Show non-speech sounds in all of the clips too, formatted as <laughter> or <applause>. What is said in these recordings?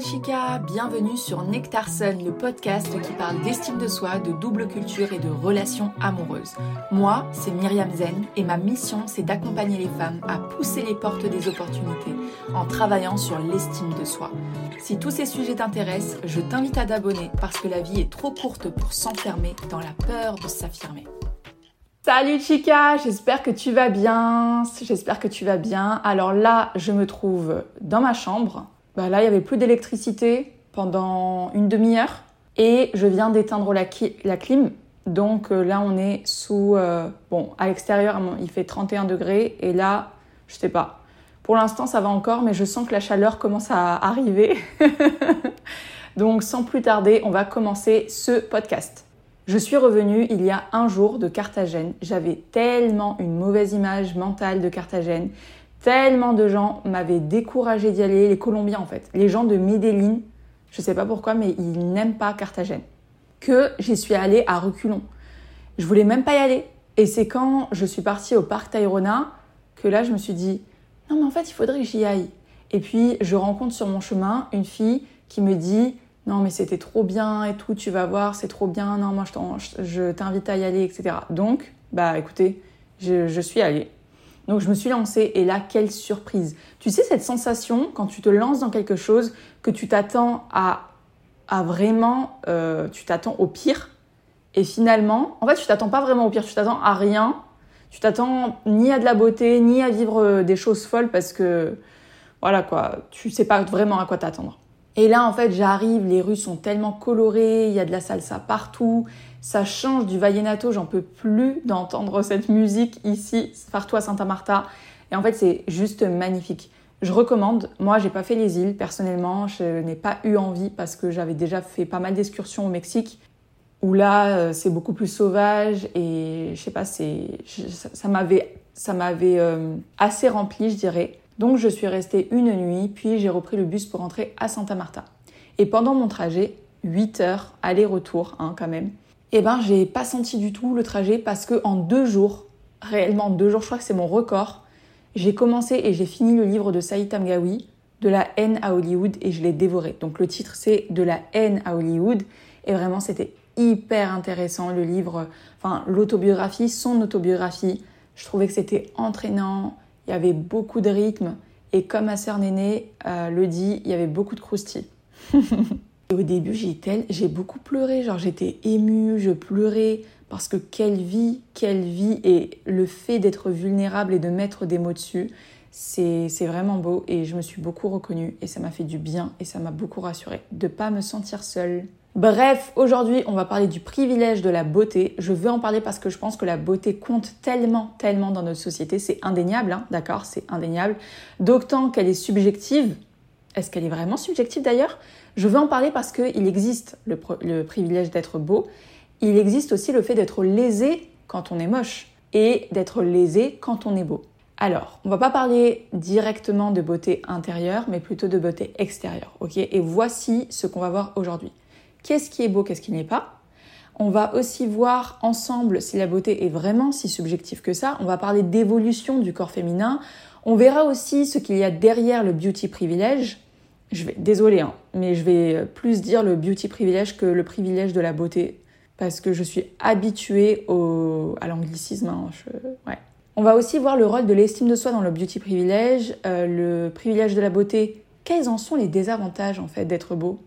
chica, bienvenue sur Nectar Sun, le podcast qui parle d'estime de soi, de double culture et de relations amoureuses. Moi, c'est Myriam Zen et ma mission, c'est d'accompagner les femmes à pousser les portes des opportunités en travaillant sur l'estime de soi. Si tous ces sujets t'intéressent, je t'invite à t'abonner parce que la vie est trop courte pour s'enfermer dans la peur de s'affirmer. Salut chica, j'espère que tu vas bien, j'espère que tu vas bien. Alors là, je me trouve dans ma chambre bah là, il n'y avait plus d'électricité pendant une demi-heure et je viens d'éteindre la, clim. Donc euh, là, on est sous... Euh, bon, à l'extérieur, il fait 31 degrés et là, je sais pas. Pour l'instant, ça va encore, mais je sens que la chaleur commence à arriver. <laughs> Donc sans plus tarder, on va commencer ce podcast. Je suis revenue il y a un jour de Carthagène. J'avais tellement une mauvaise image mentale de Carthagène. Tellement de gens m'avaient découragé d'y aller, les Colombiens en fait. Les gens de Medellin, je sais pas pourquoi, mais ils n'aiment pas Carthagène. Que j'y suis allée à reculons. Je voulais même pas y aller. Et c'est quand je suis partie au parc Tayrona que là je me suis dit non mais en fait il faudrait que j'y aille. Et puis je rencontre sur mon chemin une fille qui me dit non mais c'était trop bien et tout, tu vas voir, c'est trop bien, non moi je t'invite à y aller, etc. Donc bah écoutez, je, je suis allée. Donc je me suis lancée et là, quelle surprise. Tu sais cette sensation quand tu te lances dans quelque chose, que tu t'attends à, à vraiment, euh, tu t'attends au pire. Et finalement, en fait, tu t'attends pas vraiment au pire, tu t'attends à rien. Tu t'attends ni à de la beauté, ni à vivre euh, des choses folles parce que, voilà quoi, tu sais pas vraiment à quoi t'attendre. Et là, en fait, j'arrive, les rues sont tellement colorées, il y a de la salsa partout, ça change du vallenato, j'en peux plus d'entendre cette musique ici, partout à Santa Marta. Et en fait, c'est juste magnifique. Je recommande. Moi, j'ai pas fait les îles personnellement. Je n'ai pas eu envie parce que j'avais déjà fait pas mal d'excursions au Mexique où là, euh, c'est beaucoup plus sauvage et je sais pas, ça m'avait ça m'avait euh, assez rempli, je dirais. Donc, je suis restée une nuit, puis j'ai repris le bus pour rentrer à Santa Marta. Et pendant mon trajet, 8 heures aller-retour, hein, quand même eh ben j'ai pas senti du tout le trajet parce que en deux jours, réellement deux jours, je crois que c'est mon record, j'ai commencé et j'ai fini le livre de Saïd Tamgawi, De la haine à Hollywood, et je l'ai dévoré. Donc le titre c'est De la haine à Hollywood, et vraiment c'était hyper intéressant le livre, enfin l'autobiographie, son autobiographie. Je trouvais que c'était entraînant, il y avait beaucoup de rythme, et comme ma sœur Néné euh, le dit, il y avait beaucoup de croustilles. <laughs> au début, j'ai beaucoup pleuré, genre j'étais émue, je pleurais parce que quelle vie, quelle vie et le fait d'être vulnérable et de mettre des mots dessus, c'est vraiment beau et je me suis beaucoup reconnue et ça m'a fait du bien et ça m'a beaucoup rassurée de pas me sentir seule. Bref, aujourd'hui, on va parler du privilège de la beauté. Je veux en parler parce que je pense que la beauté compte tellement, tellement dans notre société. C'est indéniable, hein, d'accord C'est indéniable. D'autant qu'elle est subjective. Est-ce qu'elle est vraiment subjective d'ailleurs? Je veux en parler parce qu'il existe le, privilège d'être beau, il existe aussi le fait d'être lésé quand on est moche et d'être lésé quand on est beau. Alors, on va pas parler directement de beauté intérieure, mais plutôt de beauté extérieure, ok? Et voici ce qu'on va voir aujourd'hui. Qu'est-ce qui est beau, qu'est-ce qui n'est pas? On va aussi voir ensemble si la beauté est vraiment si subjective que ça. On va parler d'évolution du corps féminin. On verra aussi ce qu'il y a derrière le beauty privilège, je vais, désolé, hein, mais je vais plus dire le beauty privilège que le privilège de la beauté, parce que je suis habituée à l'anglicisme. Hein. On va aussi voir le rôle de l'estime de soi dans le beauty privilège, euh, le privilège de la beauté. Quels en sont les désavantages en fait d'être beau?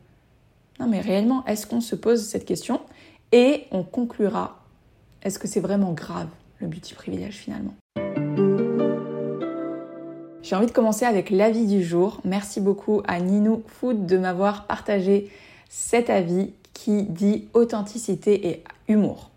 Non mais réellement, est-ce qu'on se pose cette question? Et on conclura, est-ce que c'est vraiment grave le beauty privilège finalement? J'ai envie de commencer avec l'avis du jour. Merci beaucoup à Ninou Food de m'avoir partagé cet avis qui dit authenticité et humour.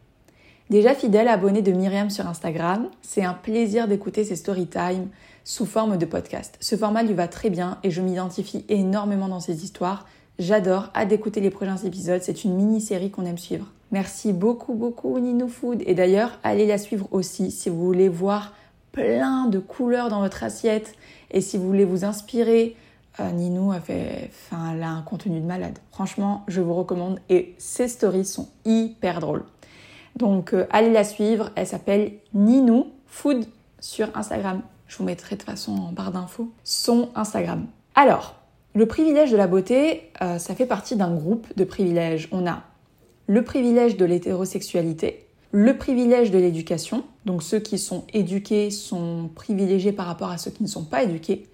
Déjà fidèle abonné de Myriam sur Instagram, c'est un plaisir d'écouter ses story time sous forme de podcast. Ce format lui va très bien et je m'identifie énormément dans ses histoires. J'adore, hâte d'écouter les prochains épisodes, c'est une mini-série qu'on aime suivre. Merci beaucoup beaucoup Ninou Food et d'ailleurs allez la suivre aussi si vous voulez voir plein de couleurs dans votre assiette. Et si vous voulez vous inspirer, euh, Ninou a fait, enfin, a un contenu de malade. Franchement, je vous recommande et ses stories sont hyper drôles. Donc euh, allez la suivre. Elle s'appelle Ninou Food sur Instagram. Je vous mettrai de toute façon en barre d'infos son Instagram. Alors, Le privilège de la beauté, euh, ça fait partie d'un groupe de privilèges. On a le privilège de l'hétérosexualité, le privilège de l'éducation, donc ceux qui sont éduqués sont privilégiés par rapport à ceux qui ne sont pas éduqués,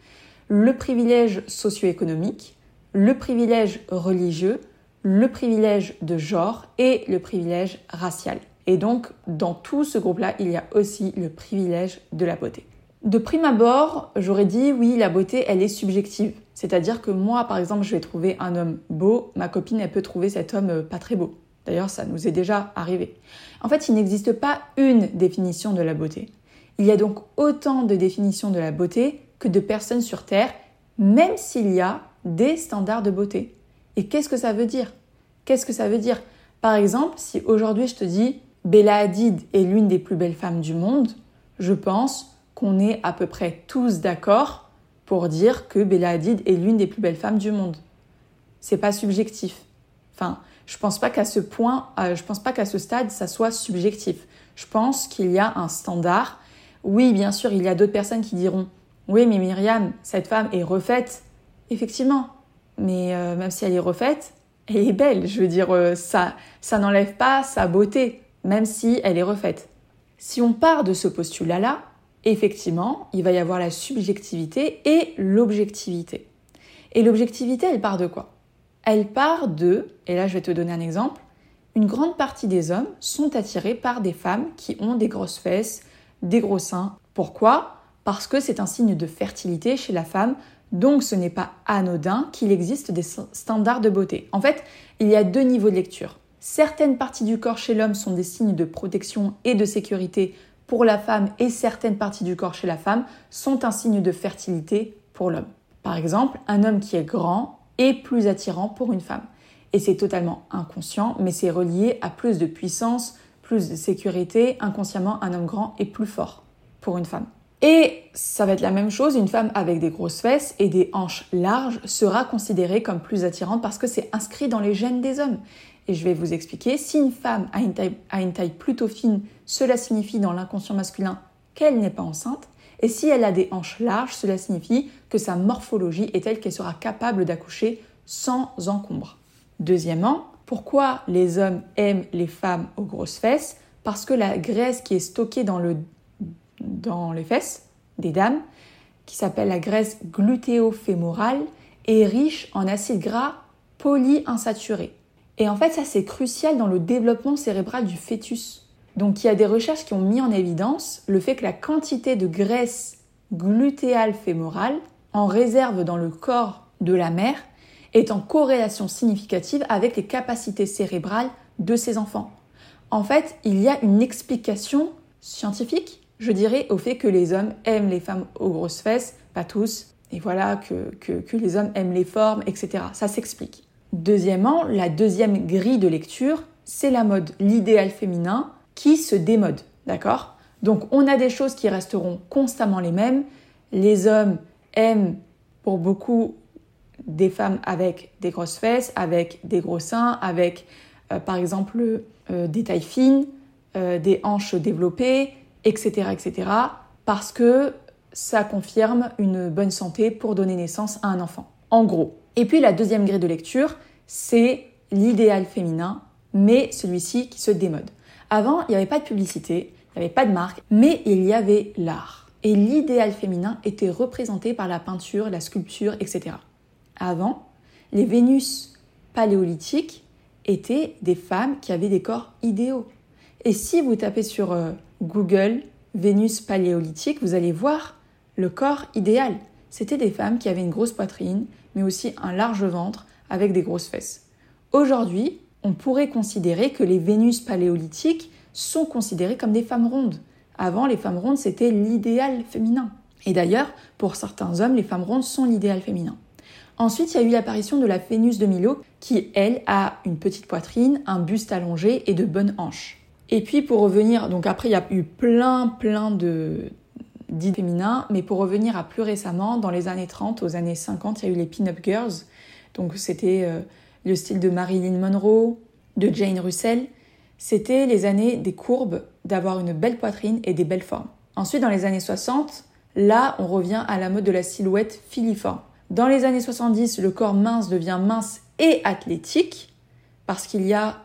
le privilège socio-économique, le privilège religieux, le privilège de genre et le privilège racial. Et donc, dans tout ce groupe-là, il y a aussi le privilège de la beauté. De prime abord, j'aurais dit oui, la beauté, elle est subjective. C'est-à-dire que moi, par exemple, je vais trouver un homme beau, ma copine, elle peut trouver cet homme euh, pas très beau. D'ailleurs, ça nous est déjà arrivé. En fait, il n'existe pas une définition de la beauté. Il y a donc autant de définitions de la beauté que de personnes sur Terre, même s'il y a des standards de beauté. Et qu'est-ce que ça veut dire? Qu'est-ce que ça veut dire? Par exemple, si aujourd'hui je te dis Bella Hadid est l'une des plus belles femmes du monde, je pense qu'on est à peu près tous d'accord pour dire que Bella Hadid est l'une des plus belles femmes du monde. C'est pas subjectif. Enfin, je pense pas qu'à ce euh, pense pas qu'à ce stade, ça soit subjectif. Je pense qu'il y a un standard. Oui, bien sûr, il y a d'autres personnes qui diront Oui, mais Myriam, cette femme est refaite. Effectivement. Mais euh, même si elle est refaite, elle est belle. Je veux dire, euh, ça, ça n'enlève pas sa beauté, même si elle est refaite. Si on part de ce postulat-là, effectivement, il va y avoir la subjectivité et l'objectivité. Et l'objectivité, elle part de quoi? Elle part de, et là je vais te donner un exemple, une grande partie des hommes sont attirés par des femmes qui ont des grosses fesses, des gros seins. Pourquoi? Parce que c'est un signe de fertilité chez la femme, donc ce n'est pas anodin qu'il existe des standards de beauté. En fait, il y a deux niveaux de lecture. Certaines parties du corps chez l'homme sont des signes de protection et de sécurité pour la femme et certaines parties du corps chez la femme sont un signe de fertilité pour l'homme. Par exemple, un homme qui est grand est plus attirant pour une femme. Et c'est totalement inconscient, mais c'est relié à plus de puissance, plus de sécurité. Inconsciemment, un homme grand est plus fort pour une femme. Et ça va être la même chose, une femme avec des grosses fesses et des hanches larges sera considérée comme plus attirante parce que c'est inscrit dans les gènes des hommes. Et je vais vous expliquer, si une femme a une taille, a une taille plutôt fine, cela signifie dans l'inconscient masculin qu'elle n'est pas enceinte. Et si elle a des hanches larges, cela signifie que sa morphologie est telle qu'elle sera capable d'accoucher sans encombre. Deuxièmement, pourquoi les hommes aiment les femmes aux grosses fesses? Parce que la graisse qui est stockée dans le dans les fesses des dames, qui s'appelle la graisse glutéofémorale, est riche en acides gras polyinsaturés. Et en fait, ça c'est crucial dans le développement cérébral du fœtus. Donc il y a des recherches qui ont mis en évidence le fait que la quantité de graisse glutéale fémorale en réserve dans le corps de la mère est en corrélation significative avec les capacités cérébrales de ses enfants. En fait, il y a une explication scientifique je dirais au fait que les hommes aiment les femmes aux grosses fesses, pas tous, et voilà, que, que, les hommes aiment les formes, etc. Ça s'explique. Deuxièmement, la deuxième grille de lecture, c'est la mode, l'idéal féminin qui se démode, d'accord? Donc on a des choses qui resteront constamment les mêmes. Les hommes aiment pour beaucoup des femmes avec des grosses fesses, avec des gros seins, avec euh, par exemple euh, des tailles fines, euh, des hanches développées, etc., etc., parce que ça confirme une bonne santé pour donner naissance à un enfant. En gros. Et puis la deuxième grille de lecture, c'est l'idéal féminin, mais celui-ci qui se démode. Avant, il n'y avait pas de publicité, il n'y avait pas de marque, mais il y avait l'art. Et l'idéal féminin était représenté par la peinture, la sculpture, etc. Avant, les Vénus paléolithiques étaient des femmes qui avaient des corps idéaux. Et si vous tapez sur euh, Google Vénus paléolithique, vous allez voir le corps idéal. C'était des femmes qui avaient une grosse poitrine, mais aussi un large ventre avec des grosses fesses. Aujourd'hui, on pourrait considérer que les Vénus paléolithiques sont considérées comme des femmes rondes. Avant, les femmes rondes, c'était l'idéal féminin. Et d'ailleurs, pour certains hommes, les femmes rondes sont l'idéal féminin. Ensuite, il y a eu l'apparition de la Vénus de Milo, qui, elle, a une petite poitrine, un buste allongé et de bonnes hanches. Et puis pour revenir, donc après il y a eu plein plein de d'idées féminins, mais pour revenir à plus récemment, dans les années 30, aux années 50, il y a eu les pin-up girls. Donc c'était euh, le style de Marilyn Monroe, de Jane Russell. C'était les années des courbes, d'avoir une belle poitrine et des belles formes. Ensuite, dans les années 60, là, on revient à la mode de la silhouette filiforme. Dans les années 70, le corps mince devient mince et athlétique parce qu'il y a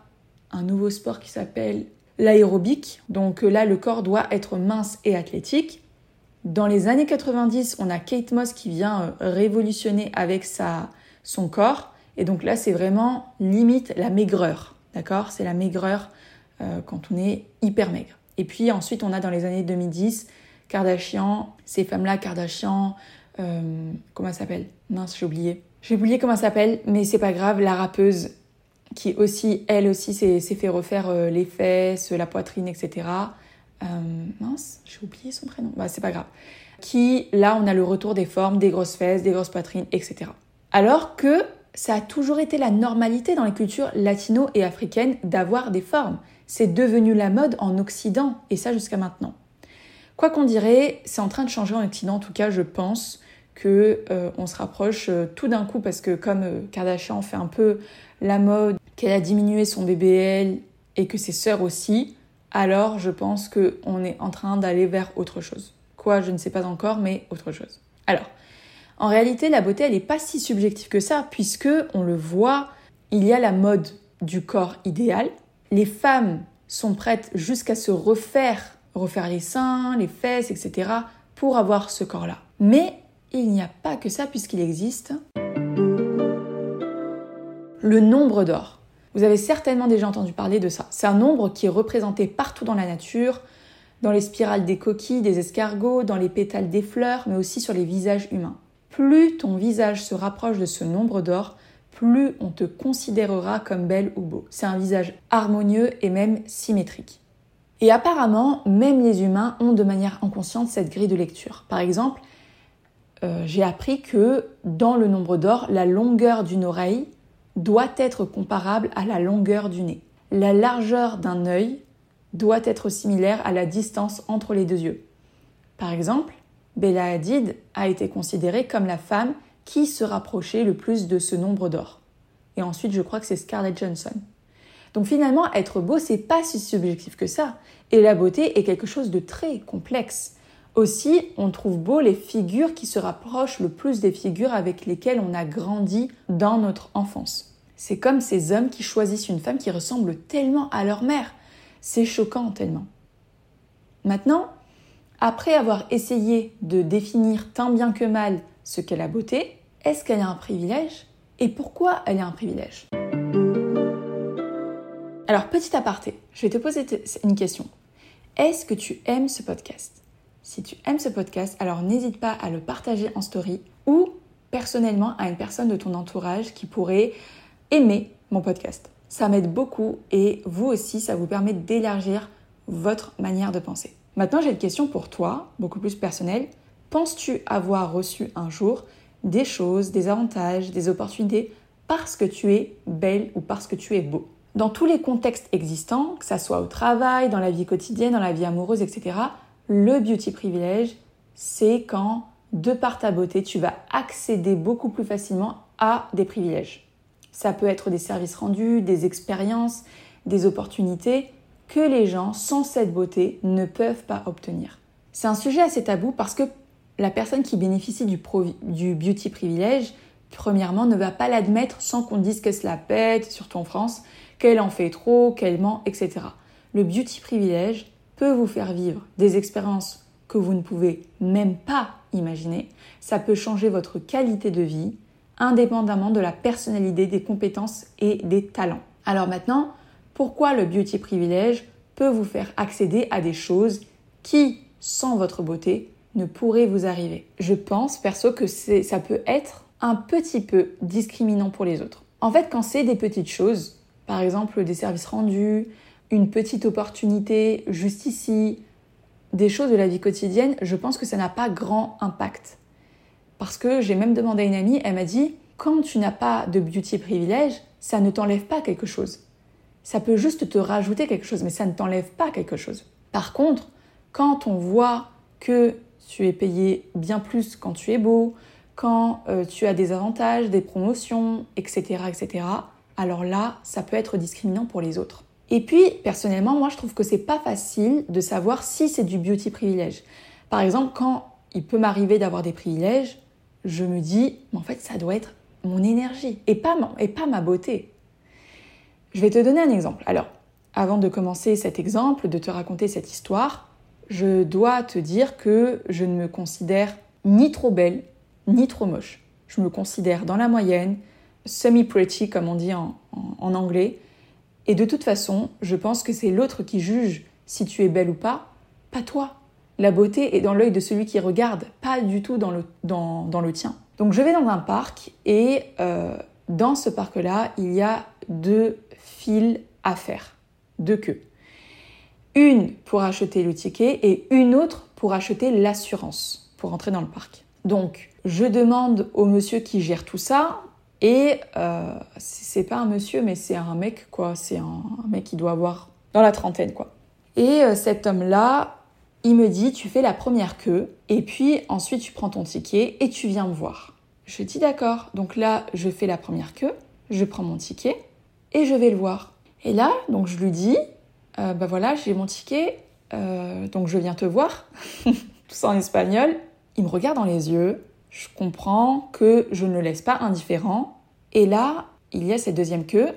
un nouveau sport qui s'appelle l'aérobique. Donc euh, là, le corps doit être mince et athlétique. Dans les années 90, on a Kate Moss qui vient euh, révolutionner avec sa, son corps. Et donc là, c'est vraiment limite la maigreur. D'accord? C'est la maigreur euh, quand on est hyper maigre. Et puis ensuite, on a dans les années 2010, Kardashian, ces femmes-là, Kardashian, comment elle s'appelle Mince, j'ai oublié. J'ai oublié comment elle s'appelle, mais c'est pas grave, la rappeuse qui aussi, elle aussi, s'est fait refaire euh, les fesses, la poitrine, etc. Euh, mince, j'ai oublié son prénom. Bah, c'est pas grave. Qui, là, on a le retour des formes, des grosses fesses, des grosses poitrines, etc. Alors que ça a toujours été la normalité dans les cultures latino et africaines d'avoir des formes. C'est devenu la mode en Occident, et ça jusqu'à maintenant. Quoi qu'on dirait, c'est en train de changer en Occident, en tout cas, je pense que euh, on se rapproche tout d'un coup parce que comme Kardashian fait un peu la mode, qu'elle a diminué son BBL et que ses sœurs aussi, alors je pense qu'on est en train d'aller vers autre chose. Quoi, je ne sais pas encore, mais autre chose. Alors, en réalité, la beauté, elle n'est pas si subjective que ça, puisque on le voit, il y a la mode du corps idéal. Les femmes sont prêtes jusqu'à se refaire, refaire les seins, les fesses, etc., pour avoir ce corps-là. Mais il n'y a pas que ça, puisqu'il existe le nombre d'or. Vous avez certainement déjà entendu parler de ça. C'est un nombre qui est représenté partout dans la nature, dans les spirales des coquilles, des escargots, dans les pétales des fleurs, mais aussi sur les visages humains. Plus ton visage se rapproche de ce nombre d'or, plus on te considérera comme belle ou beau. C'est un visage harmonieux et même symétrique. Et apparemment, même les humains ont de manière inconsciente cette grille de lecture. Par exemple, euh, j'ai appris que dans le nombre d'or, la longueur d'une oreille doit être comparable à la longueur du nez. La largeur d'un œil doit être similaire à la distance entre les deux yeux. Par exemple, Bella Hadid a été considérée comme la femme qui se rapprochait le plus de ce nombre d'or. Et ensuite, je crois que c'est Scarlett Johansson. Donc finalement, être beau, c'est pas si subjectif que ça. Et la beauté est quelque chose de très complexe. Aussi, on trouve beau les figures qui se rapprochent le plus des figures avec lesquelles on a grandi dans notre enfance. C'est comme ces hommes qui choisissent une femme qui ressemble tellement à leur mère. C'est choquant tellement. Maintenant, après avoir essayé de définir tant bien que mal ce qu'est la beauté, est-ce qu'elle a un privilège Et pourquoi elle a un privilège? Alors, petit aparté, je vais te poser une question. Est-ce que tu aimes ce podcast? Si tu aimes ce podcast, alors n'hésite pas à le partager en story ou personnellement à une personne de ton entourage qui pourrait aimer mon podcast. Ça m'aide beaucoup et vous aussi, ça vous permet d'élargir votre manière de penser. Maintenant, j'ai une question pour toi, beaucoup plus personnelle. Penses-tu avoir reçu un jour des choses, des avantages, des opportunités parce que tu es belle ou parce que tu es beau? Dans tous les contextes existants, que ce soit au travail, dans la vie quotidienne, dans la vie amoureuse, etc., le beauty privilège, c'est quand, de par ta beauté, tu vas accéder beaucoup plus facilement à des privilèges. Ça peut être des services rendus, des expériences, des opportunités que les gens sans cette beauté ne peuvent pas obtenir. C'est un sujet assez tabou parce que la personne qui bénéficie du, beauty privilège, premièrement, ne va pas l'admettre sans qu'on dise qu'elle se la pète, surtout en France, qu'elle en fait trop, qu'elle ment, etc. Le beauty privilège, peut vous faire vivre des expériences que vous ne pouvez même pas imaginer. Ça peut changer votre qualité de vie indépendamment de la personnalité, des compétences et des talents. Alors maintenant, pourquoi le beauty privilège peut vous faire accéder à des choses qui, sans votre beauté, ne pourraient vous arriver? Je pense perso que ça peut être un petit peu discriminant pour les autres. En fait, quand c'est des petites choses, par exemple des services rendus, une petite opportunité juste ici, des choses de la vie quotidienne, je pense que ça n'a pas grand impact. Parce que j'ai même demandé à une amie, elle m'a dit, quand tu n'as pas de beauty privilège, ça ne t'enlève pas quelque chose. Ça peut juste te rajouter quelque chose, mais ça ne t'enlève pas quelque chose. Par contre, quand on voit que tu es payé bien plus quand tu es beau, quand euh, tu as des avantages, des promotions, etc., etc., alors là, ça peut être discriminant pour les autres. Et puis, personnellement, moi, je trouve que c'est pas facile de savoir si c'est du beauty privilège. Par exemple, quand il peut m'arriver d'avoir des privilèges, je me dis, mais en fait, ça doit être mon énergie et pas, et pas ma beauté. Je vais te donner un exemple. Alors, avant de commencer cet exemple, de te raconter cette histoire, je dois te dire que je ne me considère ni trop belle, ni trop moche. Je me considère dans la moyenne, semi-pretty comme on dit en, anglais. Et de toute façon, je pense que c'est l'autre qui juge si tu es belle ou pas, pas toi. La beauté est dans l'œil de celui qui regarde, pas du tout dans le, dans, dans le tien. Donc je vais dans un parc et euh, dans ce parc-là, il y a deux files à faire, deux queues. Une pour acheter le ticket et une autre pour acheter l'assurance pour entrer dans le parc. Donc je demande au monsieur qui gère tout ça et euh, c'est pas un monsieur mais c'est un mec quoi, c'est un, mec qui doit avoir dans la trentaine quoi. Et euh, cet homme-là il me dit tu fais la première queue et puis ensuite tu prends ton ticket et tu viens me voir. Je dis d'accord. Donc là, je fais la première queue, je prends mon ticket et je vais le voir. Et là, donc je lui dis euh, bah voilà, j'ai mon ticket, euh, donc je viens te voir. <laughs> Tout ça en espagnol. Il me regarde dans les yeux. Je comprends que je ne le laisse pas indifférent. Et là, il y a cette deuxième queue.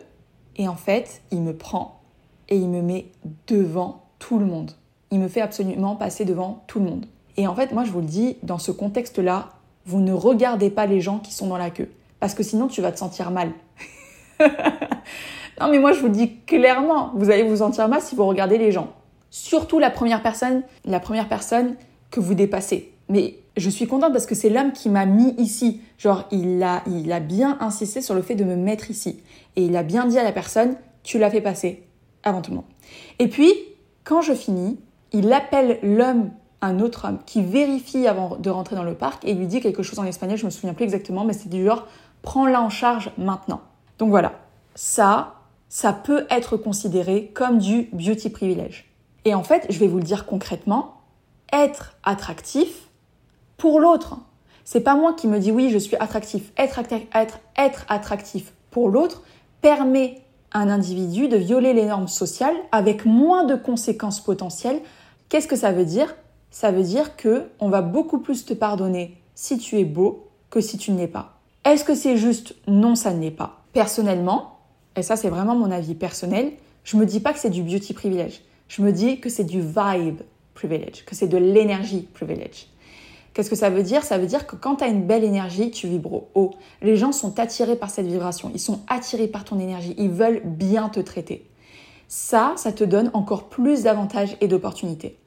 Et en fait, il me prend et il me met devant tout le monde il me fait absolument passer devant tout le monde. Et en fait, moi, je vous le dis, dans ce contexte-là, vous ne regardez pas les gens qui sont dans la queue. Parce que sinon, tu vas te sentir mal. <laughs> non, mais moi, je vous dis clairement, vous allez vous sentir mal si vous regardez les gens. Surtout la première personne, la première personne que vous dépassez. Mais je suis contente parce que c'est l'homme qui m'a mis ici. Genre, il a, il a bien insisté sur le fait de me mettre ici. Et il a bien dit à la personne, tu l'as fait passer avant tout le monde. Et puis, quand je finis, il appelle l'homme, un autre homme, qui vérifie avant de rentrer dans le parc et lui dit quelque chose en espagnol, je me souviens plus exactement, mais c'est du genre prends-la en charge maintenant. Donc voilà, ça, ça peut être considéré comme du beauty privilege. Et en fait, je vais vous le dire concrètement, être attractif pour l'autre. C'est pas moi qui me dis oui, je suis attractif. Être attractif pour l'autre permet à un individu de violer les normes sociales avec moins de conséquences potentielles Qu'est-ce que ça veut dire? Ça veut dire que on va beaucoup plus te pardonner si tu es beau que si tu ne l'es pas. Est-ce que c'est juste? Non, ça ne l'est pas. Personnellement, et ça c'est vraiment mon avis personnel, je me dis pas que c'est du beauty privilege. Je me dis que c'est du vibe privilege, que c'est de l'énergie privilege. Qu'est-ce que ça veut dire? Ça veut dire que quand tu as une belle énergie, tu vibres haut. Les gens sont attirés par cette vibration, ils sont attirés par ton énergie, ils veulent bien te traiter ça, ça te donne encore plus d'avantages et d'opportunités.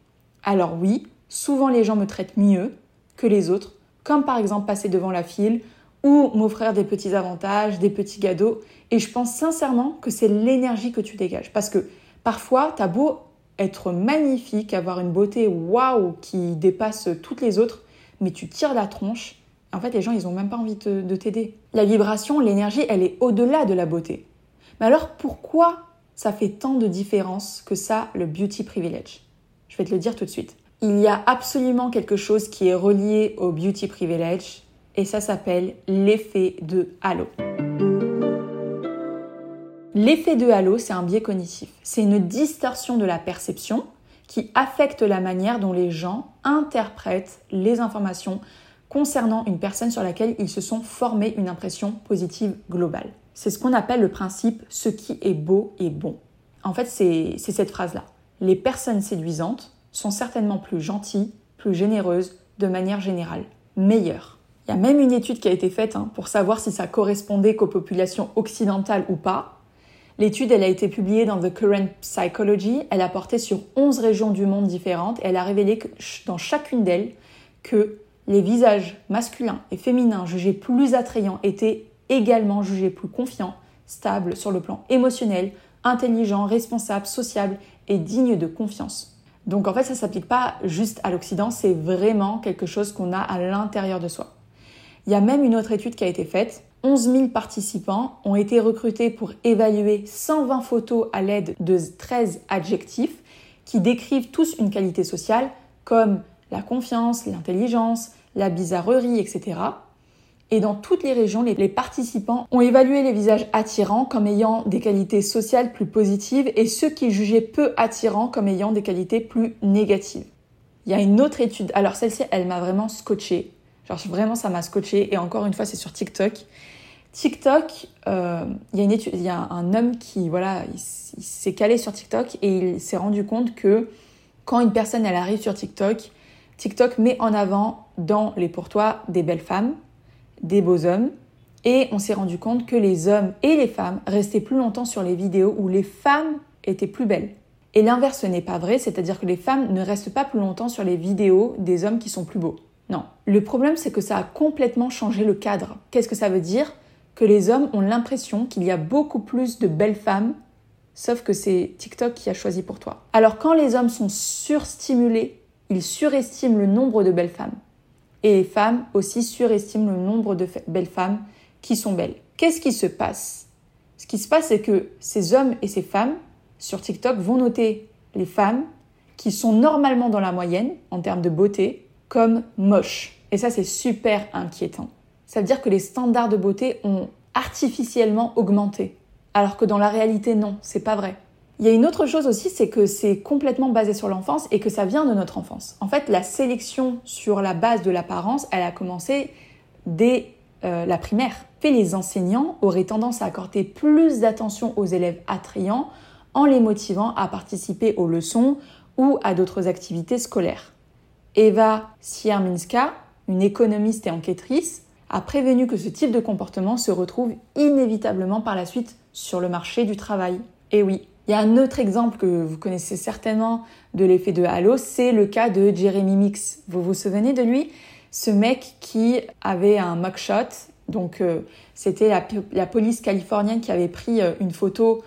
Alors oui, souvent les gens me traitent mieux que les autres, comme par exemple passer devant la file ou m'offrir des petits avantages, des petits cadeaux. Et je pense sincèrement que c'est l'énergie que tu dégages. Parce que parfois, t'as beau être magnifique, avoir une beauté waouh qui dépasse toutes les autres, mais tu tires la tronche. En fait, les gens, ils n'ont même pas envie de t'aider. La vibration, l'énergie, elle est au-delà de la beauté. Mais alors, pourquoi ça fait tant de différence que ça, le beauty privilege? Je vais te le dire tout de suite. Il y a absolument quelque chose qui est relié au beauty privilege et ça s'appelle l'effet de halo. L'effet de halo, c'est un biais cognitif. C'est une distorsion de la perception qui affecte la manière dont les gens interprètent les informations concernant une personne sur laquelle ils se sont formés une impression positive globale. C'est ce qu'on appelle le principe ce qui est beau est bon. En fait, c'est cette phrase-là. Les personnes séduisantes sont certainement plus gentilles, plus généreuses, de manière générale, meilleures. Il y a même une étude qui a été faite hein, pour savoir si ça correspondait qu'aux populations occidentales ou pas. L'étude, elle a été publiée dans The Current Psychology. Elle a porté sur 11 régions du monde différentes et elle a révélé que dans chacune d'elles que les visages masculins et féminins jugés plus attrayants étaient également jugé plus confiant, stable sur le plan émotionnel, intelligent, responsable, sociable et digne de confiance. Donc en fait, ça ne s'applique pas juste à l'Occident, c'est vraiment quelque chose qu'on a à l'intérieur de soi. Il y a même une autre étude qui a été faite. 11 000 participants ont été recrutés pour évaluer 120 photos à l'aide de 13 adjectifs qui décrivent tous une qualité sociale comme la confiance, l'intelligence, la bizarrerie, etc. Et dans toutes les régions, les participants ont évalué les visages attirants comme ayant des qualités sociales plus positives et ceux qui jugeaient peu attirants comme ayant des qualités plus négatives. Il y a une autre étude, alors celle-ci, elle m'a vraiment scotché. Genre vraiment, ça m'a scotché. Et encore une fois, c'est sur TikTok. TikTok, euh, il y, y, a un homme qui, voilà, il, s'est calé sur TikTok et il s'est rendu compte que quand une personne, elle arrive sur TikTok, TikTok met en avant dans les pourtois des belles femmes, des beaux hommes, et on s'est rendu compte que les hommes et les femmes restaient plus longtemps sur les vidéos où les femmes étaient plus belles. Et l'inverse n'est pas vrai, c'est-à-dire que les femmes ne restent pas plus longtemps sur les vidéos des hommes qui sont plus beaux. Non. Le problème, c'est que ça a complètement changé le cadre. Qu'est-ce que ça veut dire? Que les hommes ont l'impression qu'il y a beaucoup plus de belles femmes, sauf que c'est TikTok qui a choisi pour toi. Alors quand les hommes sont surstimulés, ils surestiment le nombre de belles femmes. Et les femmes aussi surestiment le nombre de belles femmes qui sont belles. Qu'est-ce qui se passe? Ce qui se passe, c'est que ces hommes et ces femmes sur TikTok vont noter les femmes qui sont normalement dans la moyenne en termes de beauté comme moches. Et ça, c'est super inquiétant. Ça veut dire que les standards de beauté ont artificiellement augmenté. Alors que dans la réalité, non, c'est pas vrai. Il y a une autre chose aussi, c'est que c'est complètement basé sur l'enfance et que ça vient de notre enfance. En fait, la sélection sur la base de l'apparence, elle a commencé dès euh, la primaire. Fait les enseignants auraient tendance à accorder plus d'attention aux élèves attrayants en les motivant à participer aux leçons ou à d'autres activités scolaires. Eva Sierminska, une économiste et enquêtrice, a prévenu que ce type de comportement se retrouve inévitablement par la suite sur le marché du travail. Et oui, il y a un autre exemple que vous connaissez certainement de l'effet de halo, c'est le cas de Jeremy Mix. Vous vous souvenez de lui? Ce mec qui avait un mugshot, donc euh, c'était la, police californienne qui avait pris euh, une photo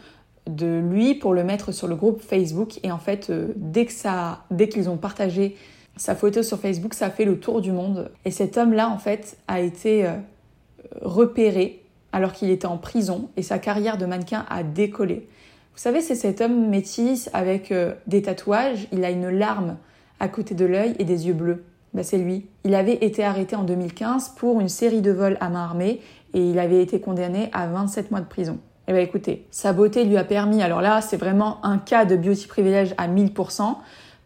de lui pour le mettre sur le groupe Facebook. Et en fait, euh, dès que ça, dès qu'ils ont partagé sa photo sur Facebook, ça fait le tour du monde. Et cet homme-là, en fait, a été euh, repéré alors qu'il était en prison et sa carrière de mannequin a décollé. Vous savez, c'est cet homme métis avec euh, des tatouages. Il a une larme à côté de l'œil et des yeux bleus. Ben, c'est lui. Il avait été arrêté en 2015 pour une série de vols à main armée et il avait été condamné à 27 mois de prison. Eh bien écoutez, sa beauté lui a permis, alors là c'est vraiment un cas de beauty privilège à 1000%,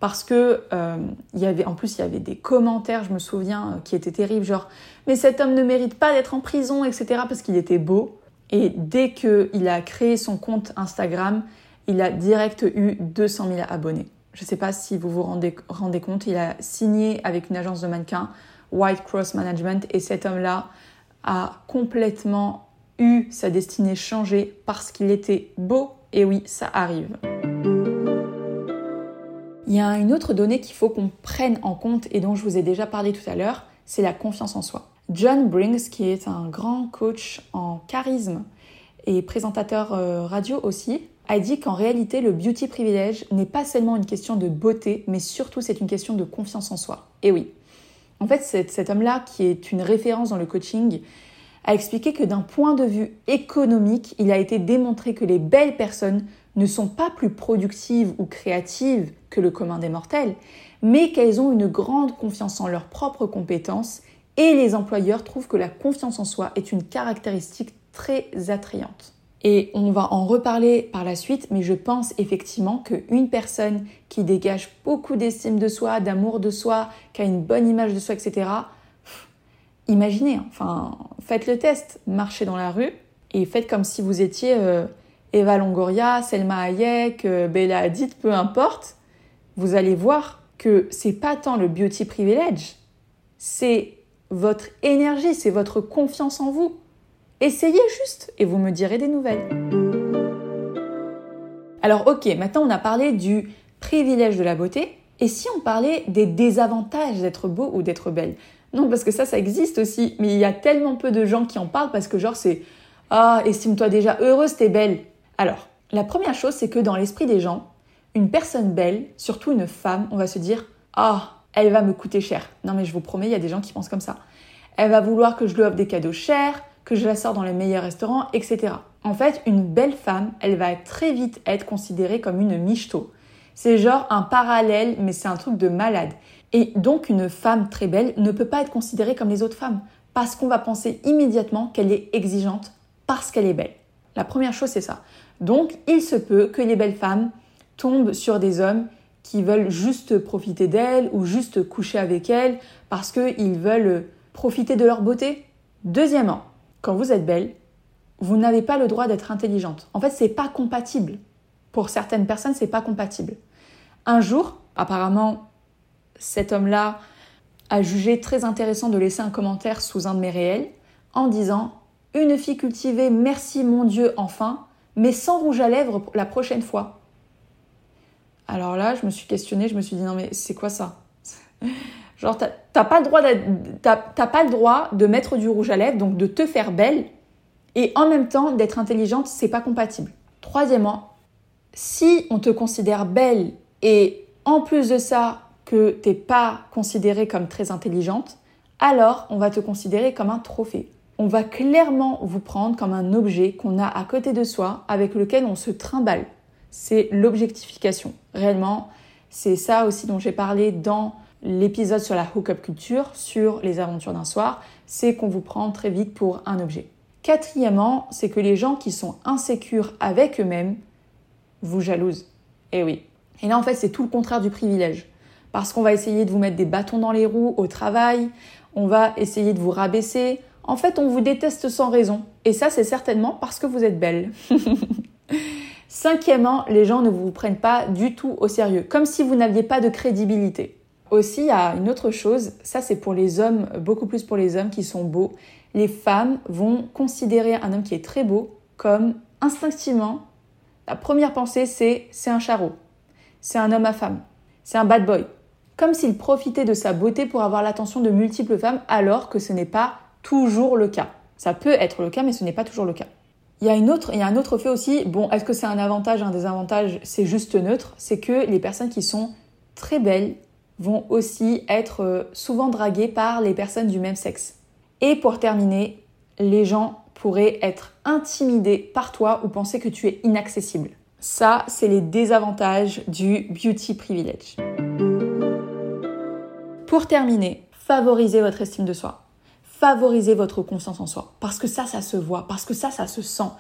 parce que euh, y avait, en plus il y avait des commentaires, je me souviens, euh, qui étaient terribles, genre mais cet homme ne mérite pas d'être en prison, etc. parce qu'il était beau. Et dès qu'il a créé son compte Instagram, il a direct eu 200 000 abonnés. Je ne sais pas si vous vous rendez, rendez compte, il a signé avec une agence de mannequins, White Cross Management, et cet homme-là a complètement eu sa destinée changée parce qu'il était beau. Et oui, ça arrive. Il y a une autre donnée qu'il faut qu'on prenne en compte et dont je vous ai déjà parlé tout à l'heure, c'est la confiance en soi. John Briggs, qui est un grand coach en charisme et présentateur euh, radio aussi, a dit qu'en réalité, le beauty privilège n'est pas seulement une question de beauté, mais surtout c'est une question de confiance en soi. Et oui. En fait, cet homme-là, qui est une référence dans le coaching, a expliqué que d'un point de vue économique, il a été démontré que les belles personnes ne sont pas plus productives ou créatives que le commun des mortels, mais qu'elles ont une grande confiance en leurs propres compétences et les employeurs trouvent que la confiance en soi est une caractéristique très attrayante. Et on va en reparler par la suite, mais je pense effectivement qu'une personne qui dégage beaucoup d'estime de soi, d'amour de soi, qui a une bonne image de soi, etc., imaginez, enfin, faites le test, marchez dans la rue et faites comme si vous étiez euh, Eva Longoria, Selma Hayek, euh, Bella Hadid, peu importe, vous allez voir que c'est pas tant le beauty privilege, c'est votre énergie, c'est votre confiance en vous. Essayez juste et vous me direz des nouvelles. Alors ok, maintenant on a parlé du privilège de la beauté, et si on parlait des désavantages d'être beau ou d'être belle? Non, parce que ça, ça existe aussi, mais il y a tellement peu de gens qui en parlent parce que genre c'est Ah, estime-toi déjà heureuse, t'es belle. Alors, la première chose, c'est que dans l'esprit des gens, une personne belle, surtout une femme, on va se dire Ah, elle va me coûter cher. Non, mais je vous promets, il y a des gens qui pensent comme ça. Elle va vouloir que je lui offre des cadeaux chers, que je la sors dans les meilleurs restaurants, etc. En fait, une belle femme, elle va très vite être considérée comme une michto. C'est genre un parallèle, mais c'est un truc de malade. Et donc, une femme très belle ne peut pas être considérée comme les autres femmes, parce qu'on va penser immédiatement qu'elle est exigeante parce qu'elle est belle. La première chose, c'est ça. Donc, il se peut que les belles femmes tombent sur des hommes qui veulent juste profiter d'elles ou juste coucher avec elles parce qu'ils veulent profiter de leur beauté. Deuxièmement, quand vous êtes belle, vous n'avez pas le droit d'être intelligente. En fait, c'est pas compatible. Pour certaines personnes, c'est pas compatible. Un jour, apparemment, cet homme-là a jugé très intéressant de laisser un commentaire sous un de mes réels en disant Une fille cultivée, merci mon Dieu, enfin, mais sans rouge à lèvres la prochaine fois. Alors là, je me suis questionnée, je me suis dit Non, mais c'est quoi ça? <laughs> Genre, t'as pas, le droit pas le droit de mettre du rouge à lèvres, donc de te faire belle, et en même temps d'être intelligente, c'est pas compatible. Troisièmement, si on te considère belle et en plus de ça que t'es pas considérée comme très intelligente, alors on va te considérer comme un trophée. On va clairement vous prendre comme un objet qu'on a à côté de soi avec lequel on se trimballe. C'est l'objectification. Réellement, c'est ça aussi dont j'ai parlé dans l'épisode sur la hookup culture, sur les aventures d'un soir, c'est qu'on vous prend très vite pour un objet. Quatrièmement, c'est que les gens qui sont insécures avec eux-mêmes vous jalousent. Eh oui. Et là, en fait, c'est tout le contraire du privilège. Parce qu'on va essayer de vous mettre des bâtons dans les roues au travail, on va essayer de vous rabaisser. En fait, on vous déteste sans raison. Et ça, c'est certainement parce que vous êtes belle. <laughs> Cinquièmement, les gens ne vous prennent pas du tout au sérieux, comme si vous n'aviez pas de crédibilité. Aussi, il y a une autre chose, ça c'est pour les hommes, beaucoup plus pour les hommes qui sont beaux. Les femmes vont considérer un homme qui est très beau comme instinctivement, la première pensée c'est c'est un charreau, c'est un homme à femme, c'est un bad boy. Comme s'il profitait de sa beauté pour avoir l'attention de multiples femmes alors que ce n'est pas toujours le cas. Ça peut être le cas mais ce n'est pas toujours le cas. Il y, a une autre, il y a un autre fait aussi, bon, est-ce que c'est un avantage, un désavantage? C'est juste neutre, c'est que les personnes qui sont très belles, vont aussi être euh, souvent dragués par les personnes du même sexe. Et pour terminer, les gens pourraient être intimidés par toi ou penser que tu es inaccessible. Ça, c'est les désavantages du beauty privilege. Pour terminer, favorisez votre estime de soi. Favorisez votre confiance en soi. Parce que ça, ça se voit. Parce que ça, ça se sent.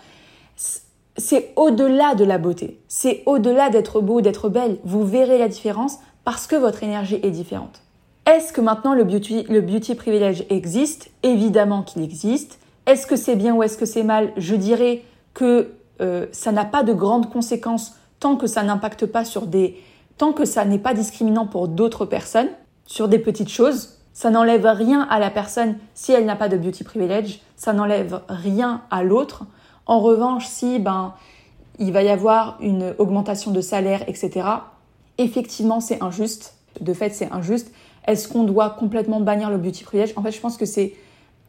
C'est au-delà de la beauté. C'est au-delà d'être beau, d'être belle. Vous verrez la différence parce que votre énergie est différente. Est-ce que maintenant le beauty, le beauty privilège existe? Évidemment qu'il existe. Est-ce que c'est bien ou est-ce que c'est mal? Je dirais que euh, ça n'a pas de grandes conséquences tant que ça n'impacte pas sur des... tant que ça n'est pas discriminant pour d'autres personnes, sur des petites choses. Ça n'enlève rien à la personne si elle n'a pas de beauty privilege, ça n'enlève rien à l'autre. En revanche, si ben il va y avoir une augmentation de salaire, etc., effectivement c'est injuste. De fait, c'est injuste. Est-ce qu'on doit complètement bannir le beauty privilege? En fait, je pense que c'est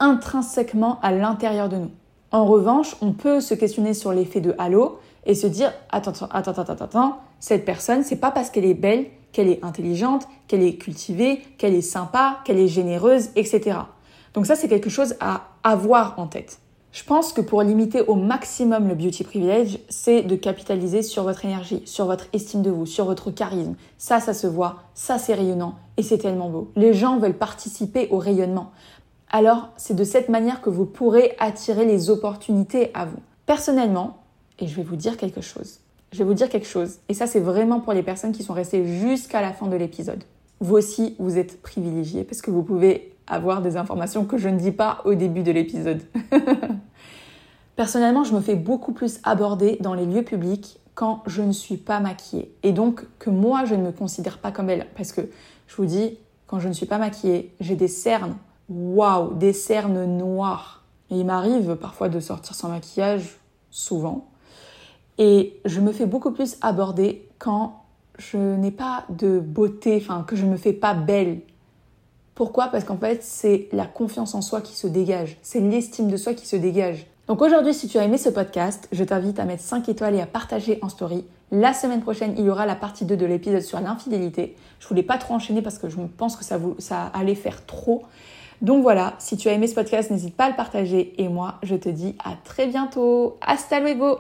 intrinsèquement à l'intérieur de nous. En revanche, on peut se questionner sur l'effet de halo et se dire attends, attends, attends, attends, attends, cette personne, c'est pas parce qu'elle est belle qu'elle est intelligente, qu'elle est cultivée, qu'elle est sympa, qu'elle est généreuse, etc. Donc ça, c'est quelque chose à avoir en tête. Je pense que pour limiter au maximum le beauty privilege, c'est de capitaliser sur votre énergie, sur votre estime de vous, sur votre charisme. Ça, ça se voit, ça c'est rayonnant et c'est tellement beau. Les gens veulent participer au rayonnement. Alors, c'est de cette manière que vous pourrez attirer les opportunités à vous. Personnellement, et je vais vous dire quelque chose. Je vais vous dire quelque chose. Et ça, c'est vraiment pour les personnes qui sont restées jusqu'à la fin de l'épisode. Vous aussi, vous êtes privilégiés parce que vous pouvez avoir des informations que je ne dis pas au début de l'épisode. <laughs> Personnellement, je me fais beaucoup plus aborder dans les lieux publics quand je ne suis pas maquillée. Et donc que moi, je ne me considère pas comme elle. Parce que je vous dis, quand je ne suis pas maquillée, j'ai des cernes. Waouh, des cernes noires. Et il m'arrive parfois de sortir sans maquillage, souvent. Et je me fais beaucoup plus aborder quand je n'ai pas de beauté, enfin que je ne me fais pas belle. Pourquoi? Parce qu'en fait, c'est la confiance en soi qui se dégage, c'est l'estime de soi qui se dégage. Donc aujourd'hui, si tu as aimé ce podcast, je t'invite à mettre 5 étoiles et à partager en story. La semaine prochaine, il y aura la partie 2 de l'épisode sur l'infidélité. Je voulais pas trop enchaîner parce que je pense que ça, ça allait faire trop. Donc voilà, si tu as aimé ce podcast, n'hésite pas à le partager. Et moi, je te dis à très bientôt. Hasta luego